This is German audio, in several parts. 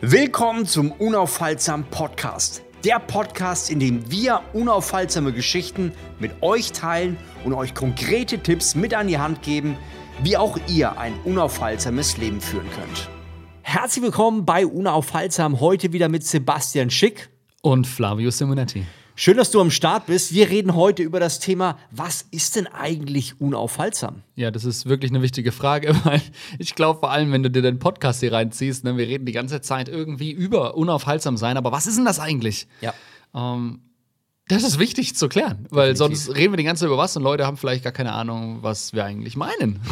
Willkommen zum Unaufhaltsam Podcast. Der Podcast, in dem wir unaufhaltsame Geschichten mit euch teilen und euch konkrete Tipps mit an die Hand geben, wie auch ihr ein unaufhaltsames Leben führen könnt. Herzlich willkommen bei Unaufhaltsam, heute wieder mit Sebastian Schick und Flavio Simonetti. Schön, dass du am Start bist. Wir reden heute über das Thema, was ist denn eigentlich unaufhaltsam? Ja, das ist wirklich eine wichtige Frage, weil ich glaube, vor allem, wenn du dir den Podcast hier reinziehst, ne, wir reden die ganze Zeit irgendwie über unaufhaltsam sein, aber was ist denn das eigentlich? Ja. Ähm, das ist wichtig zu klären, weil Definitiv. sonst reden wir die ganze Zeit über was und Leute haben vielleicht gar keine Ahnung, was wir eigentlich meinen.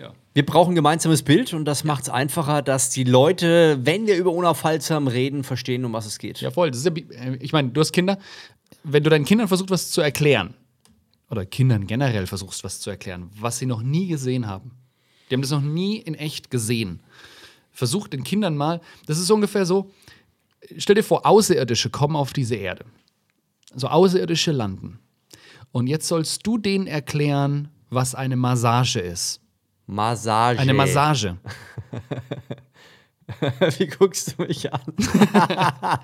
Ja. Wir brauchen ein gemeinsames Bild und das macht es einfacher, dass die Leute, wenn wir über unaufhaltsam reden, verstehen, um was es geht. Ja, voll. Ja, ich meine, du hast Kinder wenn du deinen Kindern versuchst, was zu erklären, oder Kindern generell versuchst, was zu erklären, was sie noch nie gesehen haben, die haben das noch nie in echt gesehen, versuch den Kindern mal, das ist ungefähr so, stell dir vor, Außerirdische kommen auf diese Erde. Also Außerirdische landen. Und jetzt sollst du denen erklären, was eine Massage ist. Massage. Eine Massage. Wie guckst du mich an?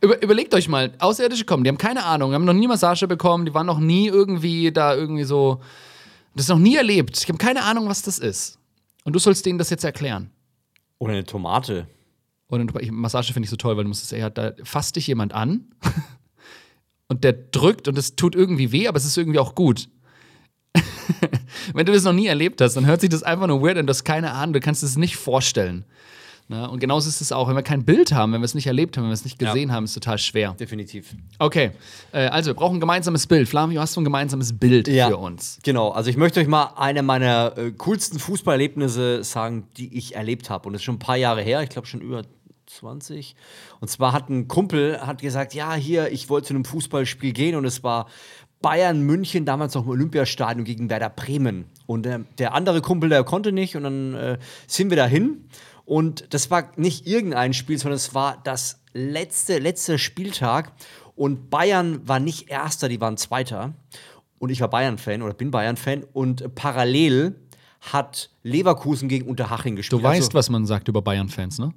Über, überlegt euch mal, Außerirdische kommen, die haben keine Ahnung, die haben noch nie Massage bekommen, die waren noch nie irgendwie da irgendwie so, das noch nie erlebt. Die haben keine Ahnung, was das ist. Und du sollst denen das jetzt erklären. Oder eine Tomate. Oder eine Massage finde ich so toll, weil du musst es eher, da fasst dich jemand an und der drückt und es tut irgendwie weh, aber es ist irgendwie auch gut. Wenn du das noch nie erlebt hast, dann hört sich das einfach nur weird an, du hast keine Ahnung, du kannst es nicht vorstellen. Ne? Und genauso ist es auch, wenn wir kein Bild haben, wenn wir es nicht erlebt haben, wenn wir es nicht gesehen ja. haben, ist es total schwer. Definitiv. Okay, äh, also wir brauchen ein gemeinsames Bild. Flavio, hast du ein gemeinsames Bild ja. für uns? Genau, also ich möchte euch mal eine meiner äh, coolsten Fußballerlebnisse sagen, die ich erlebt habe. Und das ist schon ein paar Jahre her, ich glaube schon über 20. Und zwar hat ein Kumpel hat gesagt, ja, hier, ich wollte zu einem Fußballspiel gehen und es war Bayern München, damals noch im Olympiastadion gegen Werder Bremen. Und äh, der andere Kumpel, der konnte nicht und dann äh, sind wir dahin und das war nicht irgendein Spiel, sondern es war das letzte, letzte Spieltag. Und Bayern war nicht Erster, die waren Zweiter. Und ich war Bayern-Fan oder bin Bayern-Fan. Und parallel hat Leverkusen gegen Unterhaching gespielt. Du weißt, also, was man sagt über Bayern-Fans, ne?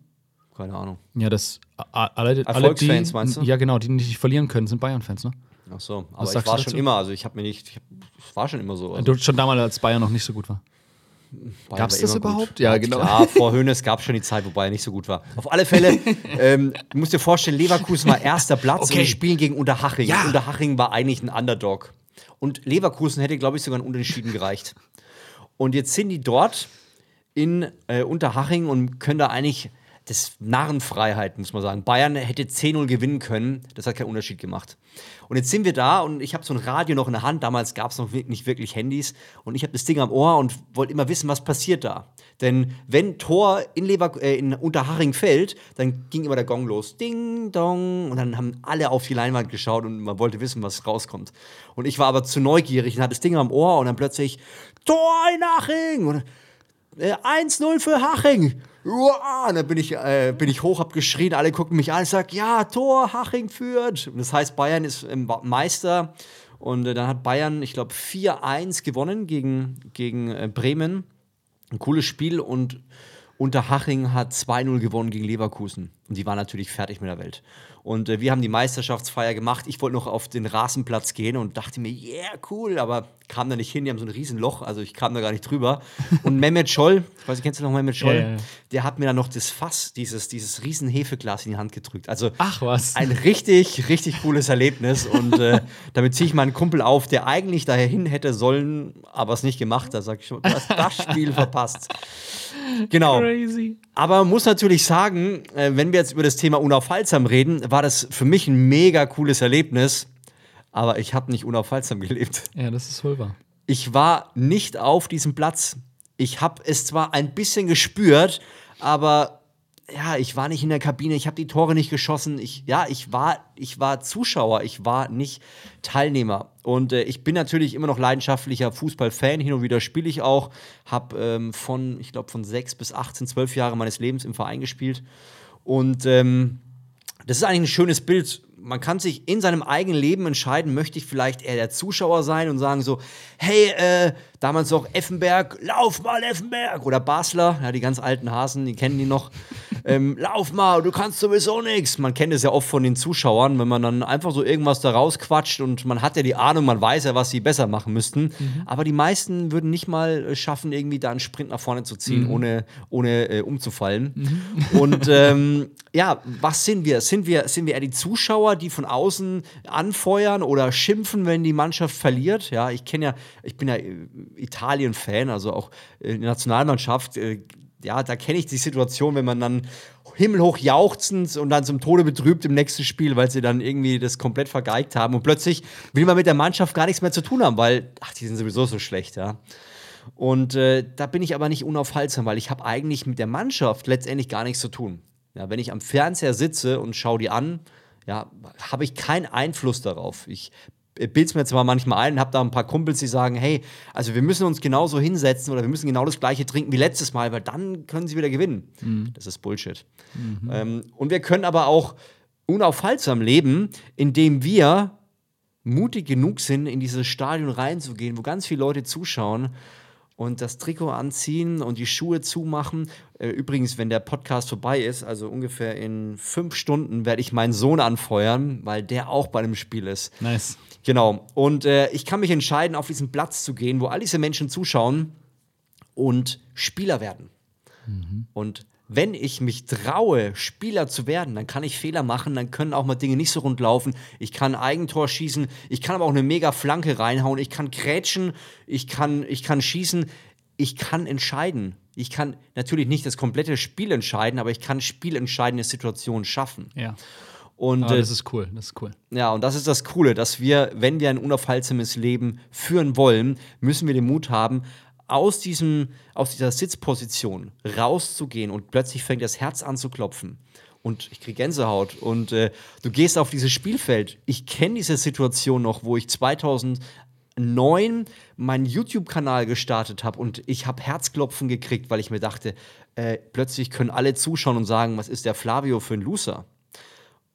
Keine Ahnung. Ja, das alle, alle die, meinst du? Ja, genau, die nicht verlieren können, sind Bayern-Fans, ne? Ach so, aber ich war schon immer, also ich habe mir nicht, ich war schon immer so. Also. Du schon damals, als Bayern noch nicht so gut war. Gab es das überhaupt? Gut. Ja, genau. Klar, vor Hönes gab es schon die Zeit, wobei er nicht so gut war. Auf alle Fälle, ähm, du musst dir vorstellen, Leverkusen war erster Platz okay. und die spielen gegen Unterhaching. Ja. Unterhaching war eigentlich ein Underdog. Und Leverkusen hätte, glaube ich, sogar ein Unentschieden gereicht. Und jetzt sind die dort in äh, Unterhaching und können da eigentlich das Narrenfreiheit, muss man sagen. Bayern hätte 10-0 gewinnen können, das hat keinen Unterschied gemacht. Und jetzt sind wir da und ich habe so ein Radio noch in der Hand, damals gab es noch nicht wirklich Handys und ich habe das Ding am Ohr und wollte immer wissen, was passiert da. Denn wenn Tor in, Lever äh, in Unterhaching fällt, dann ging immer der Gong los. Ding, dong. Und dann haben alle auf die Leinwand geschaut und man wollte wissen, was rauskommt. Und ich war aber zu neugierig und hatte das Ding am Ohr und dann plötzlich Tor in Haching! Und, äh, 1-0 für Haching. Und dann bin ich, äh, bin ich hoch, hab geschrien, alle gucken mich an, ich sag, ja, Tor, Haching führt. Und das heißt, Bayern ist Meister. Und äh, dann hat Bayern, ich glaube, 4-1 gewonnen gegen, gegen äh, Bremen. Ein cooles Spiel und Unterhaching hat 2-0 gewonnen gegen Leverkusen. Und die waren natürlich fertig mit der Welt. Und äh, wir haben die Meisterschaftsfeier gemacht. Ich wollte noch auf den Rasenplatz gehen und dachte mir, yeah, cool, aber kam da nicht hin. Die haben so ein Riesenloch, also ich kam da gar nicht drüber. Und Mehmet Scholl, ich weiß nicht, kennst du noch Mehmet Scholl? Ja. Der hat mir dann noch das Fass, dieses, dieses riesen Hefeglas in die Hand gedrückt. Also Ach was. ein richtig, richtig cooles Erlebnis. Und äh, damit ziehe ich meinen Kumpel auf, der eigentlich dahin hätte sollen, aber es nicht gemacht hat. Sag ich schon, du hast das Spiel verpasst. Genau. Crazy. Aber muss natürlich sagen, äh, wenn wir jetzt über das Thema unaufhaltsam reden, war das für mich ein mega cooles Erlebnis. Aber ich habe nicht unaufhaltsam gelebt. Ja, das ist wohl wahr. Ich war nicht auf diesem Platz. Ich habe es zwar ein bisschen gespürt, aber ja, ich war nicht in der Kabine, ich habe die Tore nicht geschossen. Ich, ja, ich war, ich war Zuschauer, ich war nicht Teilnehmer. Und äh, ich bin natürlich immer noch leidenschaftlicher Fußballfan. Hin und wieder spiele ich auch. Habe ähm, von, ich glaube, von sechs bis 18, zwölf Jahre meines Lebens im Verein gespielt. Und ähm, das ist eigentlich ein schönes Bild, man kann sich in seinem eigenen Leben entscheiden, möchte ich vielleicht eher der Zuschauer sein und sagen so, hey, äh, damals noch Effenberg, lauf mal Effenberg oder Basler, ja, die ganz alten Hasen, die kennen die noch. ähm, lauf mal, du kannst sowieso nichts. Man kennt es ja oft von den Zuschauern, wenn man dann einfach so irgendwas da rausquatscht und man hat ja die Ahnung, man weiß ja, was sie besser machen müssten. Mhm. Aber die meisten würden nicht mal äh, schaffen, irgendwie da einen Sprint nach vorne zu ziehen, mhm. ohne, ohne äh, umzufallen. Mhm. Und ähm, ja, was sind wir? Sind wir, sind wir eher die Zuschauer, die von außen anfeuern oder schimpfen, wenn die Mannschaft verliert? Ja, ich kenne ja, ich bin ja äh, Italien-Fan, also auch äh, die Nationalmannschaft. Äh, ja, da kenne ich die Situation, wenn man dann himmelhoch jauchzend und dann zum Tode betrübt im nächsten Spiel, weil sie dann irgendwie das komplett vergeigt haben und plötzlich will man mit der Mannschaft gar nichts mehr zu tun haben, weil, ach, die sind sowieso so schlecht, ja. Und äh, da bin ich aber nicht unaufhaltsam, weil ich habe eigentlich mit der Mannschaft letztendlich gar nichts zu tun. Ja, wenn ich am Fernseher sitze und schaue die an, ja, habe ich keinen Einfluss darauf. Ich bilde es mir zwar manchmal ein und habe da ein paar Kumpels, die sagen, hey, also wir müssen uns genauso hinsetzen oder wir müssen genau das gleiche trinken wie letztes Mal, weil dann können sie wieder gewinnen. Mhm. Das ist Bullshit. Mhm. Ähm, und wir können aber auch unaufhaltsam leben, indem wir mutig genug sind, in dieses Stadion reinzugehen, wo ganz viele Leute zuschauen und das Trikot anziehen und die Schuhe zumachen. Äh, übrigens, wenn der Podcast vorbei ist, also ungefähr in fünf Stunden, werde ich meinen Sohn anfeuern, weil der auch bei dem Spiel ist. Nice. Genau. Und äh, ich kann mich entscheiden, auf diesen Platz zu gehen, wo all diese Menschen zuschauen und Spieler werden. Mhm. Und wenn ich mich traue, Spieler zu werden, dann kann ich Fehler machen, dann können auch mal Dinge nicht so rund laufen. Ich kann ein Eigentor schießen, ich kann aber auch eine mega Flanke reinhauen, ich kann krätschen, ich kann, ich kann schießen, ich kann entscheiden. Ich kann natürlich nicht das komplette Spiel entscheiden, aber ich kann spielentscheidende Situationen schaffen. Ja. Und, oh, das ist cool, das ist cool. Ja, und das ist das Coole, dass wir, wenn wir ein unaufhaltsames Leben führen wollen, müssen wir den Mut haben, aus, diesem, aus dieser Sitzposition rauszugehen und plötzlich fängt das Herz an zu klopfen. Und ich kriege Gänsehaut. Und äh, du gehst auf dieses Spielfeld. Ich kenne diese Situation noch, wo ich 2009 meinen YouTube-Kanal gestartet habe und ich habe Herzklopfen gekriegt, weil ich mir dachte, äh, plötzlich können alle zuschauen und sagen, was ist der Flavio für ein Loser?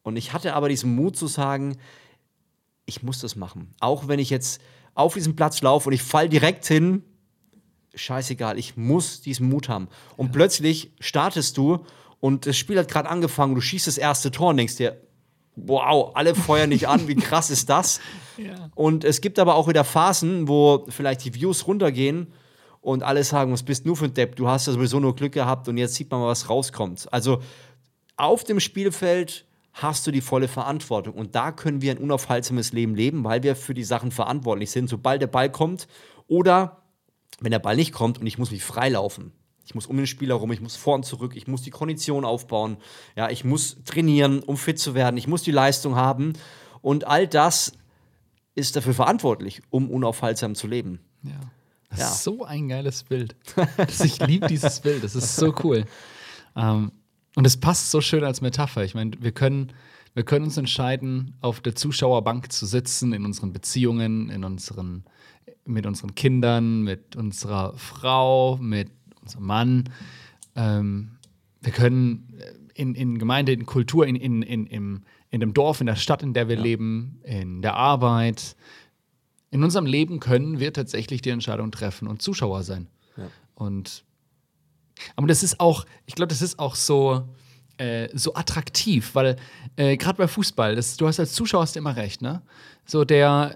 Und ich hatte aber diesen Mut zu sagen, ich muss das machen. Auch wenn ich jetzt auf diesem Platz laufe und ich fall direkt hin, scheißegal, ich muss diesen Mut haben. Und ja. plötzlich startest du und das Spiel hat gerade angefangen, du schießt das erste Tor und denkst dir, wow, alle feuern dich an, wie krass ist das? Ja. Und es gibt aber auch wieder Phasen, wo vielleicht die Views runtergehen und alle sagen, was bist du für ein Depp, du hast ja sowieso nur Glück gehabt und jetzt sieht man mal, was rauskommt. Also auf dem Spielfeld hast du die volle Verantwortung. Und da können wir ein unaufhaltsames Leben leben, weil wir für die Sachen verantwortlich sind. Sobald der Ball kommt oder wenn der Ball nicht kommt und ich muss mich freilaufen. Ich muss um den Spieler rum, ich muss vor und zurück, ich muss die Kondition aufbauen, ja, ich muss trainieren, um fit zu werden, ich muss die Leistung haben. Und all das ist dafür verantwortlich, um unaufhaltsam zu leben. Ja. Das ja. ist so ein geiles Bild. ich liebe dieses Bild, das ist so cool. Ähm, und es passt so schön als Metapher. Ich meine, wir können, wir können uns entscheiden, auf der Zuschauerbank zu sitzen, in unseren Beziehungen, in unseren mit unseren Kindern, mit unserer Frau, mit unserem Mann. Ähm, wir können in, in Gemeinde, in Kultur, in, in, in, im, in dem Dorf, in der Stadt, in der wir ja. leben, in der Arbeit, in unserem Leben können wir tatsächlich die Entscheidung treffen und Zuschauer sein. Ja. Und aber das ist auch, ich glaube, das ist auch so, äh, so attraktiv, weil äh, gerade bei Fußball, das, du hast als Zuschauer hast immer recht, ne? So der,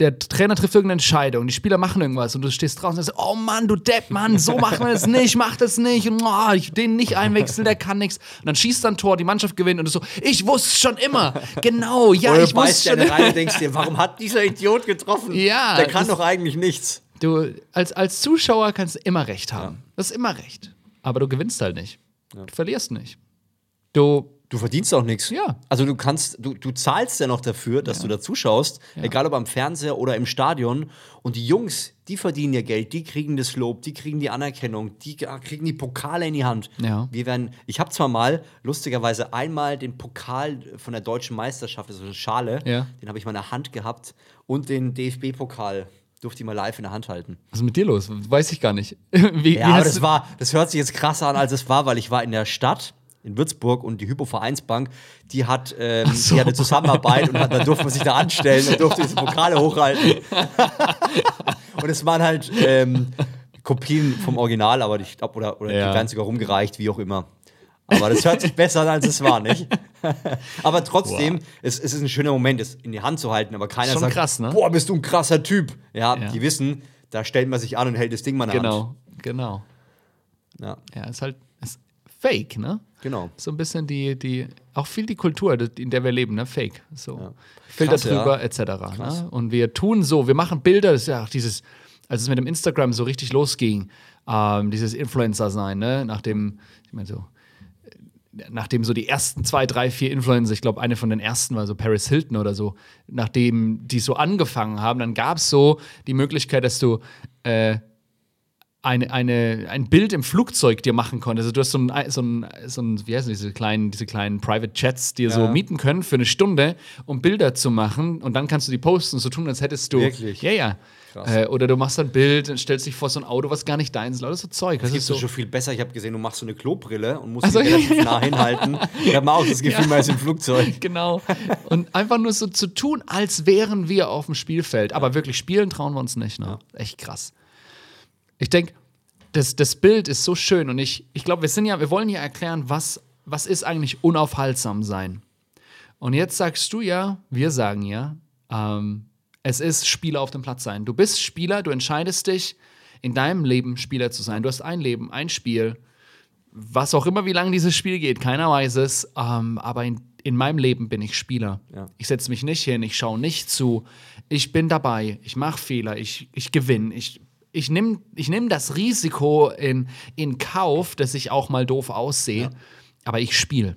der Trainer trifft irgendeine Entscheidung, die Spieler machen irgendwas und du stehst draußen und sagst, oh Mann, du Depp, Mann, so macht man das nicht, mach das nicht und oh, ich den nicht einwechseln, der kann nichts. Und dann schießt dann Tor, die Mannschaft gewinnt und du so, ich wusste schon immer, genau, ja, Oder ich wusste schon immer. Rein und denkst dir, warum hat dieser Idiot getroffen? Ja, der kann doch eigentlich nichts. Du als, als Zuschauer kannst du immer recht haben. Ja. Das ist immer recht. Aber du gewinnst halt nicht. Ja. Du verlierst nicht. Du Du verdienst auch nichts. Ja. Also du kannst, du, du zahlst ja noch dafür, dass ja. du da zuschaust, ja. egal ob am Fernseher oder im Stadion. Und die Jungs, die verdienen ja Geld, die kriegen das Lob, die kriegen die Anerkennung, die kriegen die Pokale in die Hand. Ja. Wir werden, ich habe zwar mal, lustigerweise, einmal den Pokal von der deutschen Meisterschaft, also eine Schale, ja. den habe ich mal in der Hand gehabt und den DFB-Pokal durfte ich mal live in der Hand halten. Was ist mit dir los? Weiß ich gar nicht. wie, ja, wie aber das war, das hört sich jetzt krasser an, als es war, weil ich war in der Stadt in Würzburg und die Hypo-Vereinsbank, die hat, ähm, so. die hat eine Zusammenarbeit und da durfte man sich da anstellen und durfte diese Pokale hochhalten. und es waren halt ähm, Kopien vom Original, aber ich glaube, oder, oder ja. die werden sogar rumgereicht, wie auch immer. Aber das hört sich besser an, als es war, nicht? aber trotzdem, wow. es, es, ist ein schöner Moment, es in die Hand zu halten, aber keiner Schon sagt, krass, ne? boah, bist du ein krasser Typ. Ja, ja, die wissen, da stellt man sich an und hält das Ding mal in genau, Hand. Genau, genau. Ja. ja, ist halt fake, ne? Genau. So ein bisschen die, die, auch viel die Kultur, in der wir leben, ne? Fake. So. Ja. Filter Krass, drüber, ja. etc. Ne? Und wir tun so, wir machen Bilder, das ist ja auch dieses, als es mit dem Instagram so richtig losging, ähm, dieses Influencer-Sein, ne? Nachdem, ich meine so, nachdem so die ersten zwei, drei, vier Influencer, ich glaube, eine von den ersten war so Paris Hilton oder so, nachdem die so angefangen haben, dann gab es so die Möglichkeit, dass du äh, eine, eine, ein Bild im Flugzeug dir machen konntest. Also du hast so ein, so ein, so ein wie heißen diese kleinen, diese kleinen Private Chats dir ja. so mieten können für eine Stunde, um Bilder zu machen und dann kannst du die posten, so tun, als hättest du. Wirklich? Ja, ja. Äh, oder du machst ein Bild und stellst dich vor so ein Auto, was gar nicht deins ist. Alles so Zeug. Das, das ist so schon viel besser. Ich habe gesehen, du machst so eine Klobrille und musst also, relativ ja. nah hinhalten. Ich habe auch das Gefühl, ja. man ist im Flugzeug. Genau. Und einfach nur so zu tun, als wären wir auf dem Spielfeld. Aber wirklich spielen trauen wir uns nicht. Ne? Echt krass ich denke, das, das Bild ist so schön und ich, ich glaube, wir sind ja, wir wollen ja erklären, was, was ist eigentlich unaufhaltsam sein. Und jetzt sagst du ja, wir sagen ja, ähm, es ist Spieler auf dem Platz sein. Du bist Spieler, du entscheidest dich, in deinem Leben Spieler zu sein. Du hast ein Leben, ein Spiel, was auch immer, wie lange dieses Spiel geht, keiner weiß es, ähm, aber in, in meinem Leben bin ich Spieler. Ja. Ich setze mich nicht hin, ich schaue nicht zu, ich bin dabei, ich mache Fehler, ich, ich gewinne, ich ich nehme ich nehm das Risiko in, in Kauf, dass ich auch mal doof aussehe, ja. aber ich spiele.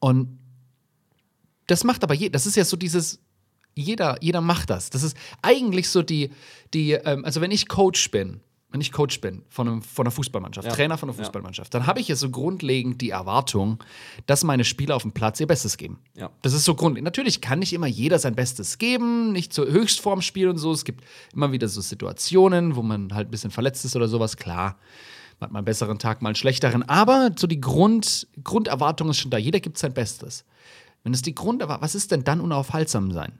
Und das macht aber jeder, das ist ja so dieses, jeder, jeder macht das. Das ist eigentlich so die, die ähm, also wenn ich Coach bin, wenn ich Coach bin von, einem, von einer Fußballmannschaft, ja. Trainer von einer Fußballmannschaft, dann habe ich ja so grundlegend die Erwartung, dass meine Spieler auf dem Platz ihr Bestes geben. Ja. Das ist so grundlegend. Natürlich kann nicht immer jeder sein Bestes geben, nicht zur Höchstform spielen und so. Es gibt immer wieder so Situationen, wo man halt ein bisschen verletzt ist oder sowas. Klar, man hat mal einen besseren Tag, mal einen schlechteren. Aber so die Grund, Grunderwartung ist schon da. Jeder gibt sein Bestes. Wenn es die Grunderwartung, was ist denn dann unaufhaltsam sein?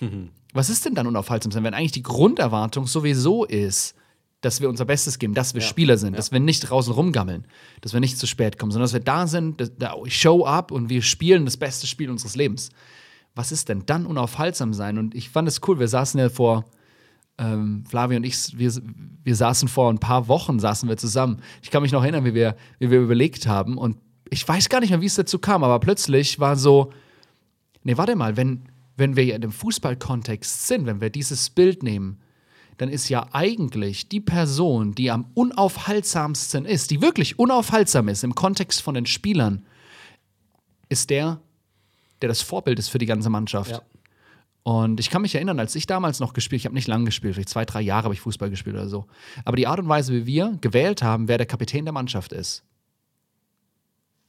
was ist denn dann unaufhaltsam sein, wenn eigentlich die Grunderwartung sowieso ist, dass wir unser Bestes geben, dass wir ja. Spieler sind, ja. dass wir nicht draußen rumgammeln, dass wir nicht zu spät kommen, sondern dass wir da sind, da show up und wir spielen das beste Spiel unseres Lebens. Was ist denn dann unaufhaltsam sein? Und ich fand es cool, wir saßen ja vor, ähm, Flavio und ich, wir, wir saßen vor ein paar Wochen, saßen wir zusammen. Ich kann mich noch erinnern, wie wir, wie wir überlegt haben und ich weiß gar nicht mehr, wie es dazu kam, aber plötzlich war so, nee, warte mal, wenn, wenn wir in dem Fußballkontext sind, wenn wir dieses Bild nehmen, dann ist ja eigentlich die Person, die am unaufhaltsamsten ist, die wirklich unaufhaltsam ist im Kontext von den Spielern, ist der, der das Vorbild ist für die ganze Mannschaft. Ja. Und ich kann mich erinnern, als ich damals noch gespielt, ich habe nicht lange gespielt, vielleicht zwei, drei Jahre habe ich Fußball gespielt oder so. Aber die Art und Weise, wie wir gewählt haben, wer der Kapitän der Mannschaft ist,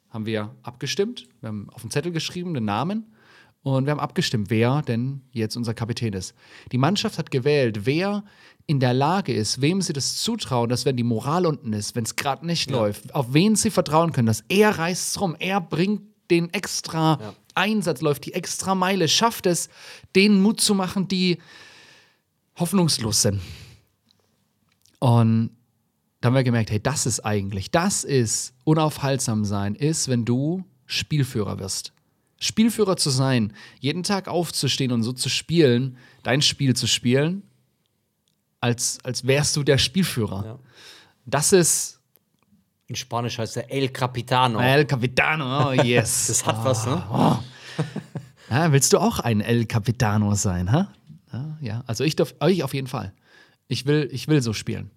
haben wir abgestimmt. Wir haben auf den Zettel geschrieben den Namen und wir haben abgestimmt, wer denn jetzt unser Kapitän ist. Die Mannschaft hat gewählt, wer in der Lage ist, wem sie das zutrauen, dass wenn die Moral unten ist, wenn es gerade nicht ja. läuft, auf wen sie vertrauen können, dass er reißt es rum, er bringt den extra ja. Einsatz, läuft die extra Meile, schafft es, denen Mut zu machen, die hoffnungslos sind. Und da haben wir gemerkt, hey, das ist eigentlich, das ist unaufhaltsam sein, ist, wenn du Spielführer wirst. Spielführer zu sein, jeden Tag aufzustehen und so zu spielen, dein Spiel zu spielen, als, als wärst du der Spielführer. Ja. Das ist. In Spanisch heißt er El Capitano. El Capitano, oh yes. das hat oh, was, ne? Oh. Ja, willst du auch ein El Capitano sein, ha? Ja, ja. also ich, darf, ich auf jeden Fall. Ich will, ich will so spielen.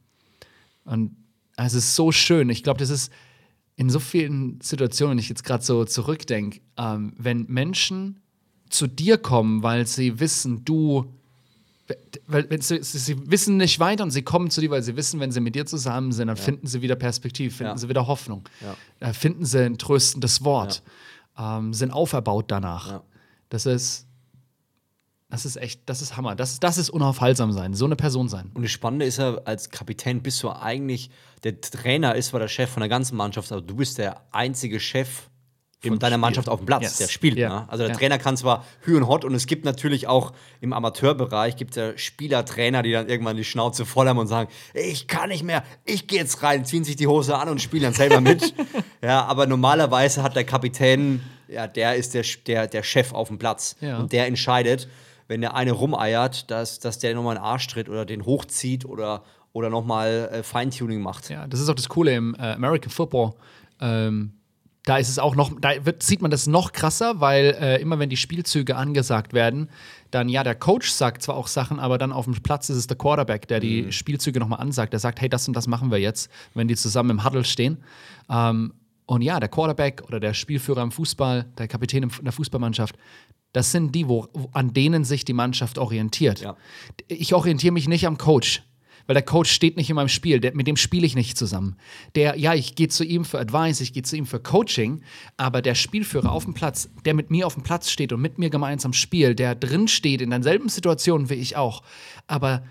Und es ist so schön. Ich glaube, das ist in so vielen Situationen, wenn ich jetzt gerade so zurückdenke, ähm, wenn Menschen zu dir kommen, weil sie wissen, du, weil sie, sie, wissen nicht weiter und sie kommen zu dir, weil sie wissen, wenn sie mit dir zusammen sind, dann ja. finden sie wieder Perspektive, finden ja. sie wieder Hoffnung, ja. äh, finden sie ein tröstendes Wort, ähm, sind auferbaut danach. Das ist Das ist echt, das ist Hammer. Das, das ist unaufhaltsam sein, so eine Person sein. Und das Spannende ist ja, als Kapitän bist du eigentlich, der Trainer ist zwar der Chef von der ganzen Mannschaft, aber du bist der einzige Chef von deiner Spiel. Mannschaft auf dem Platz, yes. der spielt. Ja. Ne? Also der ja. Trainer kann zwar hü und hot und es gibt natürlich auch im Amateurbereich gibt ja Spieler, Trainer, die dann irgendwann die Schnauze voll haben und sagen, ich kann nicht mehr, ich gehe jetzt rein, ziehen sich die Hose an und spielen dann selber mit. ja, aber normalerweise hat der Kapitän, ja, der ist der, der, der Chef auf dem Platz ja. und der entscheidet, wenn der eine rumeiert, dass, dass der nochmal einen Arsch tritt oder den hochzieht oder, oder nochmal äh, Feintuning macht. Ja, das ist auch das Coole im äh, American Football. Ähm da ist es auch noch, da wird, sieht man das noch krasser, weil äh, immer wenn die Spielzüge angesagt werden, dann ja, der Coach sagt zwar auch Sachen, aber dann auf dem Platz ist es der Quarterback, der die mhm. Spielzüge nochmal ansagt. Der sagt, hey, das und das machen wir jetzt, wenn die zusammen im Huddle stehen. Ähm, und ja, der Quarterback oder der Spielführer im Fußball, der Kapitän in der Fußballmannschaft, das sind die, wo, an denen sich die Mannschaft orientiert. Ja. Ich orientiere mich nicht am Coach weil der Coach steht nicht in meinem Spiel, der, mit dem spiele ich nicht zusammen. Der, ja, ich gehe zu ihm für Advice, ich gehe zu ihm für Coaching, aber der Spielführer auf dem Platz, der mit mir auf dem Platz steht und mit mir gemeinsam spielt, der drin steht in derselben Situation wie ich auch, aber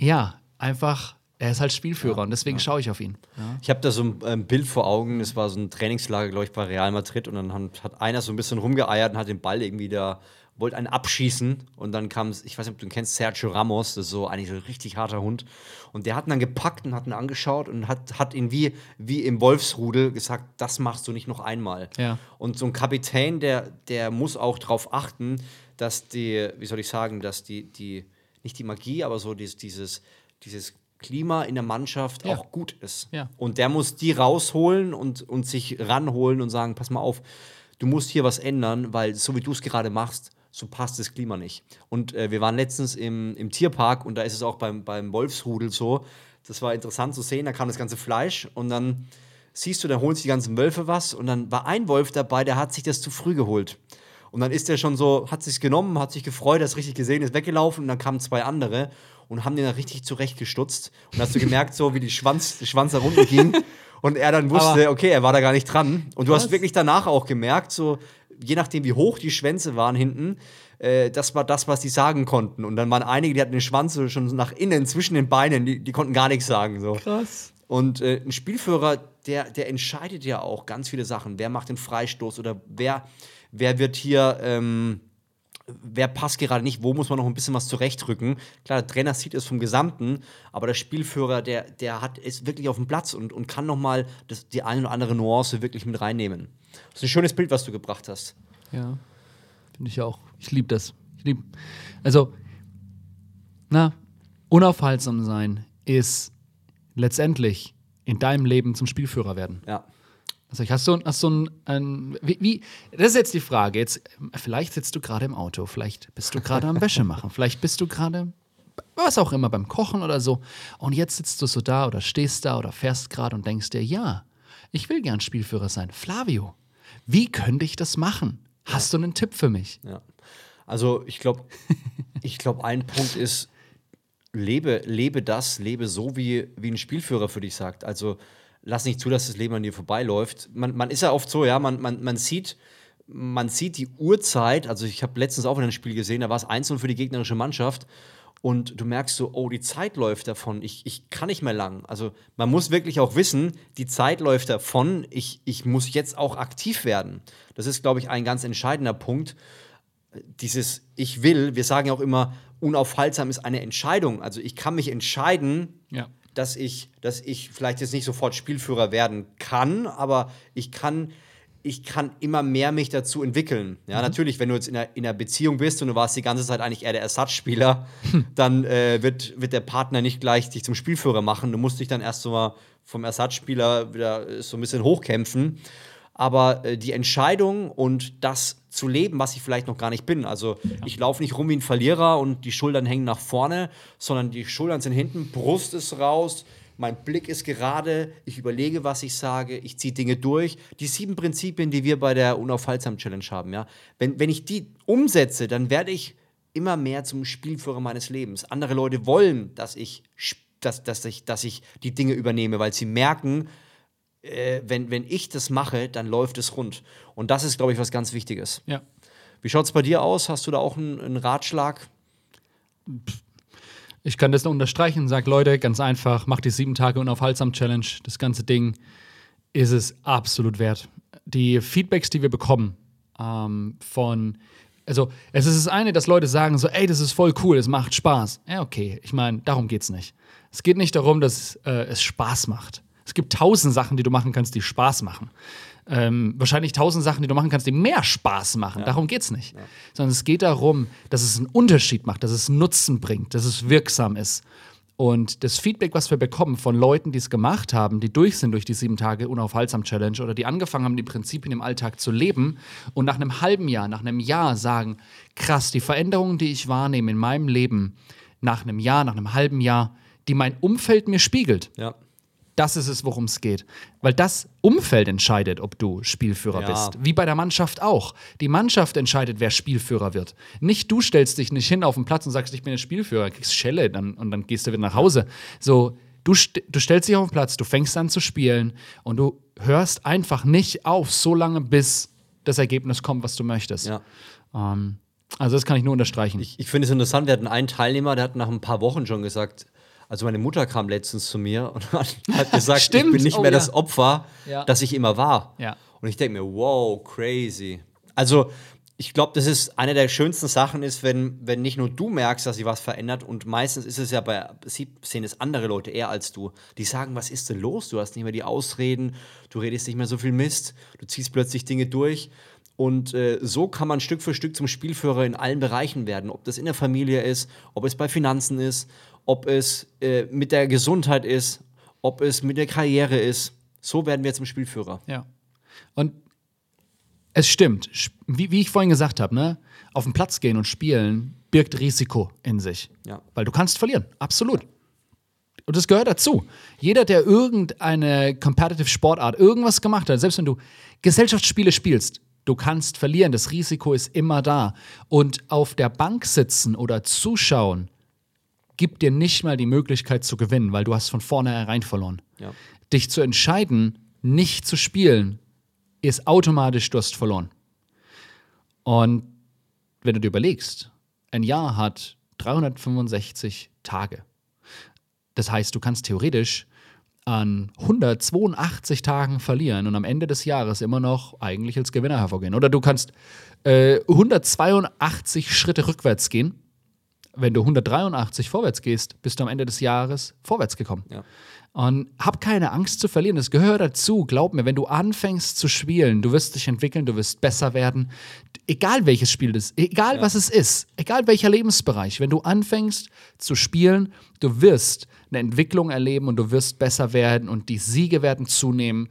ja, einfach er ist halt Spielführer ja, und deswegen ja. schaue ich auf ihn. Ja. Ich habe da so ein ähm, Bild vor Augen, das war so ein Trainingslager, glaube ich, bei Real Madrid und dann hat einer so ein bisschen rumgeeiert und hat den Ball irgendwie da wollte einen abschießen und dann kam, ich weiß nicht, ob du ihn kennst, Sergio Ramos, das ist so eigentlich so ein richtig harter Hund. Und der hat ihn dann gepackt und hat ihn angeschaut und hat, hat ihn wie, wie im Wolfsrudel gesagt, das machst du nicht noch einmal. Ja. Und so ein Kapitän, der, der muss auch darauf achten, dass die, wie soll ich sagen, dass die, die nicht die Magie, aber so dieses, dieses, dieses Klima in der Mannschaft ja. auch gut ist. Ja. Und der muss die rausholen und, und sich ranholen und sagen, pass mal auf, du musst hier was ändern, weil so wie du es gerade machst, so passt das Klima nicht. Und äh, wir waren letztens im, im Tierpark und da ist es auch beim, beim Wolfsrudel so. Das war interessant zu sehen, da kam das ganze Fleisch und dann siehst du, da holen sich die ganzen Wölfe was und dann war ein Wolf dabei, der hat sich das zu früh geholt. Und dann ist der schon so, hat sich genommen, hat sich gefreut, hat es richtig gesehen, ist weggelaufen und dann kamen zwei andere und haben den da richtig zurechtgestutzt. Und hast du gemerkt, so wie die Schwanz, der Schwanz da runter ging und er dann wusste, Aber okay, er war da gar nicht dran. Und du was? hast wirklich danach auch gemerkt, so je nachdem, wie hoch die Schwänze waren hinten, äh, das war das, was die sagen konnten. Und dann waren einige, die hatten den Schwanz schon nach innen zwischen den Beinen, die, die konnten gar nichts sagen. So. Krass. Und äh, ein Spielführer, der, der entscheidet ja auch ganz viele Sachen. Wer macht den Freistoß oder wer, wer wird hier. Ähm, wer passt gerade nicht, wo muss man noch ein bisschen was zurechtrücken. Klar, der Trainer sieht es vom Gesamten, aber der Spielführer, der, der hat, ist wirklich auf dem Platz und, und kann noch mal das, die eine oder andere Nuance wirklich mit reinnehmen. Das ist ein schönes Bild, was du gebracht hast. Ja, finde ich auch. Ich liebe das. Ich lieb. Also, na, unaufhaltsam sein ist letztendlich in deinem Leben zum Spielführer werden. Ja. Also hast du, hast du ein, ein wie, wie, das ist jetzt die Frage. Jetzt, vielleicht sitzt du gerade im Auto, vielleicht bist du gerade am Wäsche machen, vielleicht bist du gerade was auch immer beim Kochen oder so. Und jetzt sitzt du so da oder stehst da oder fährst gerade und denkst dir, ja, ich will gern Spielführer sein. Flavio, wie könnte ich das machen? Hast ja. du einen Tipp für mich? Ja. Also ich glaube, ich glaube, ein Punkt ist, lebe, lebe das, lebe so, wie, wie ein Spielführer für dich sagt. Also lass nicht zu, dass das Leben an dir vorbeiläuft. Man, man ist ja oft so, ja, man, man, man sieht, man sieht die Uhrzeit, also ich habe letztens auch in einem Spiel gesehen, da war es 1 für die gegnerische Mannschaft und du merkst so, oh, die Zeit läuft davon, ich, ich kann nicht mehr lang. Also man muss wirklich auch wissen, die Zeit läuft davon, ich, ich muss jetzt auch aktiv werden. Das ist, glaube ich, ein ganz entscheidender Punkt. Dieses Ich will, wir sagen ja auch immer, unaufhaltsam ist eine Entscheidung. Also ich kann mich entscheiden, ja dass ich, dass ich vielleicht jetzt nicht sofort Spielführer werden kann, aber ich kann, ich kann immer mehr mich dazu entwickeln. Ja, mhm. natürlich, wenn du jetzt in einer, in einer Beziehung bist und du warst die ganze Zeit eigentlich eher der Ersatzspieler, dann äh, wird, wird der Partner nicht gleich dich zum Spielführer machen. Du musst dich dann erst so mal vom Ersatzspieler wieder so ein bisschen hochkämpfen. Aber äh, die Entscheidung und das zu leben, was ich vielleicht noch gar nicht bin. Also ich laufe nicht rum wie ein Verlierer und die Schultern hängen nach vorne, sondern die Schultern sind hinten, Brust ist raus, mein Blick ist gerade, ich überlege, was ich sage, ich ziehe Dinge durch. Die sieben Prinzipien, die wir bei der Unaufhaltsam Challenge haben, ja. Wenn, wenn ich die umsetze, dann werde ich immer mehr zum Spielführer meines Lebens. Andere Leute wollen, dass ich, dass, dass ich, dass ich die Dinge übernehme, weil sie merken, äh, wenn, wenn ich das mache, dann läuft es rund. Und das ist, glaube ich, was ganz Wichtiges. Ja. Wie schaut es bei dir aus? Hast du da auch einen, einen Ratschlag? Ich kann das nur unterstreichen. Sag Leute, ganz einfach, macht die sieben Tage unaufhaltsam Challenge. Das ganze Ding ist es absolut wert. Die Feedbacks, die wir bekommen ähm, von also, es ist das eine, dass Leute sagen so, ey, das ist voll cool, es macht Spaß. Ja, okay, ich meine, darum geht's nicht. Es geht nicht darum, dass äh, es Spaß macht. Es gibt tausend Sachen, die du machen kannst, die Spaß machen. Ähm, wahrscheinlich tausend Sachen, die du machen kannst, die mehr Spaß machen. Ja. Darum geht's nicht. Ja. Sondern es geht darum, dass es einen Unterschied macht, dass es Nutzen bringt, dass es wirksam ist. Und das Feedback, was wir bekommen von Leuten, die es gemacht haben, die durch sind durch die sieben Tage unaufhaltsam Challenge oder die angefangen haben, die Prinzipien im Alltag zu leben und nach einem halben Jahr, nach einem Jahr sagen, krass, die Veränderungen, die ich wahrnehme in meinem Leben, nach einem Jahr, nach einem halben Jahr, die mein Umfeld mir spiegelt. Ja. Das ist es, worum es geht. Weil das Umfeld entscheidet, ob du Spielführer ja. bist. Wie bei der Mannschaft auch. Die Mannschaft entscheidet, wer Spielführer wird. Nicht du stellst dich nicht hin auf den Platz und sagst, ich bin der Spielführer, kriegst Schelle dann, und dann gehst du wieder nach Hause. So, du, st du stellst dich auf den Platz, du fängst an zu spielen und du hörst einfach nicht auf, so lange, bis das Ergebnis kommt, was du möchtest. Ja. Ähm, also, das kann ich nur unterstreichen. Ich, ich finde es interessant, wir hatten einen Teilnehmer, der hat nach ein paar Wochen schon gesagt, also meine Mutter kam letztens zu mir und hat gesagt, Stimmt. ich bin nicht oh, mehr ja. das Opfer, ja. das ich immer war. Ja. Und ich denke mir, wow, crazy. Also ich glaube, das ist eine der schönsten Sachen ist, wenn, wenn nicht nur du merkst, dass sich was verändert und meistens ist es ja bei, sehen es andere Leute eher als du, die sagen, was ist denn los? Du hast nicht mehr die Ausreden, du redest nicht mehr so viel Mist, du ziehst plötzlich Dinge durch. Und äh, so kann man Stück für Stück zum Spielführer in allen Bereichen werden. Ob das in der Familie ist, ob es bei Finanzen ist, ob es äh, mit der Gesundheit ist, ob es mit der Karriere ist. So werden wir zum Spielführer. Ja. Und es stimmt, wie, wie ich vorhin gesagt habe, ne? auf den Platz gehen und spielen birgt Risiko in sich. Ja. Weil du kannst verlieren, absolut. Und das gehört dazu. Jeder, der irgendeine Competitive Sportart, irgendwas gemacht hat, selbst wenn du Gesellschaftsspiele spielst, du kannst verlieren. Das Risiko ist immer da. Und auf der Bank sitzen oder zuschauen gibt dir nicht mal die Möglichkeit zu gewinnen, weil du hast von vornherein verloren. Ja. Dich zu entscheiden, nicht zu spielen, ist automatisch, du hast verloren. Und wenn du dir überlegst, ein Jahr hat 365 Tage. Das heißt, du kannst theoretisch an 182 Tagen verlieren und am Ende des Jahres immer noch eigentlich als Gewinner hervorgehen. Oder du kannst äh, 182 Schritte rückwärts gehen wenn du 183 vorwärts gehst, bist du am Ende des Jahres vorwärts gekommen. Ja. Und hab keine Angst zu verlieren. Das gehört dazu. Glaub mir, wenn du anfängst zu spielen, du wirst dich entwickeln, du wirst besser werden. Egal welches Spiel das ist, egal ja. was es ist, egal welcher Lebensbereich, wenn du anfängst zu spielen, du wirst eine Entwicklung erleben und du wirst besser werden und die Siege werden zunehmen.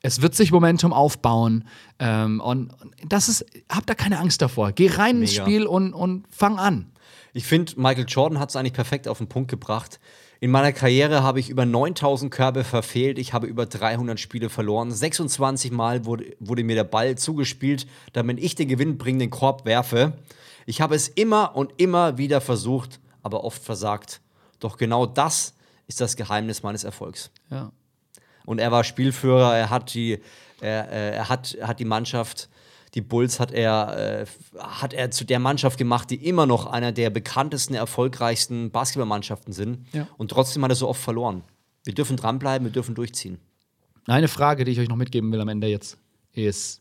Es wird sich Momentum aufbauen. Ähm, und das ist, hab da keine Angst davor. Geh rein Mega. ins Spiel und, und fang an. Ich finde, Michael Jordan hat es eigentlich perfekt auf den Punkt gebracht. In meiner Karriere habe ich über 9000 Körbe verfehlt. Ich habe über 300 Spiele verloren. 26 Mal wurde, wurde mir der Ball zugespielt, damit ich den gewinnbringenden Korb werfe. Ich habe es immer und immer wieder versucht, aber oft versagt. Doch genau das ist das Geheimnis meines Erfolgs. Ja. Und er war Spielführer, er hat die, er, er hat, hat die Mannschaft die Bulls hat er, äh, hat er zu der Mannschaft gemacht, die immer noch einer der bekanntesten, erfolgreichsten Basketballmannschaften sind. Ja. Und trotzdem hat er so oft verloren. Wir dürfen dranbleiben, wir dürfen durchziehen. Eine Frage, die ich euch noch mitgeben will am Ende jetzt, ist: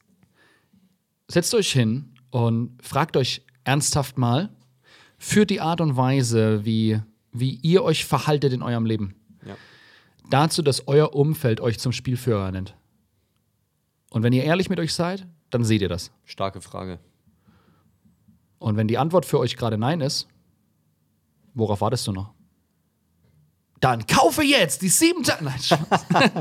Setzt euch hin und fragt euch ernsthaft mal für die Art und Weise, wie, wie ihr euch verhaltet in eurem Leben. Ja. Dazu, dass euer Umfeld euch zum Spielführer nennt. Und wenn ihr ehrlich mit euch seid, dann seht ihr das. Starke Frage. Und wenn die Antwort für euch gerade Nein ist, worauf wartest du noch? Dann kaufe jetzt die sieben Tage. Nein,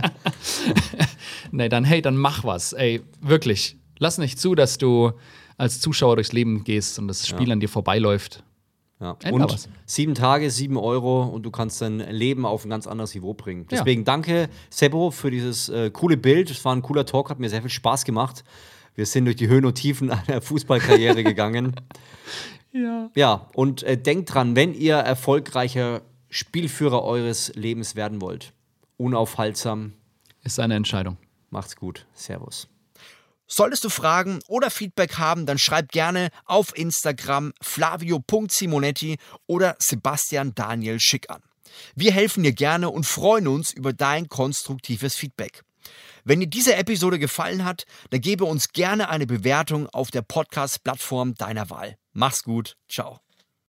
nee, dann hey, dann mach was. Ey, wirklich. Lass nicht zu, dass du als Zuschauer durchs Leben gehst und das Spiel ja. an dir vorbeiläuft. Ja. Und was. sieben Tage, sieben Euro und du kannst dein Leben auf ein ganz anderes Niveau bringen. Deswegen ja. danke, Sebo, für dieses äh, coole Bild. Es war ein cooler Talk, hat mir sehr viel Spaß gemacht. Wir sind durch die Höhen und Tiefen einer Fußballkarriere gegangen. Ja. Ja, und äh, denkt dran, wenn ihr erfolgreicher Spielführer eures Lebens werden wollt, unaufhaltsam. Ist eine Entscheidung. Macht's gut. Servus. Solltest du Fragen oder Feedback haben, dann schreib gerne auf Instagram flavio.simonetti oder Sebastian Daniel Schick an. Wir helfen dir gerne und freuen uns über dein konstruktives Feedback. Wenn dir diese Episode gefallen hat, dann gebe uns gerne eine Bewertung auf der Podcast-Plattform deiner Wahl. Mach's gut, ciao.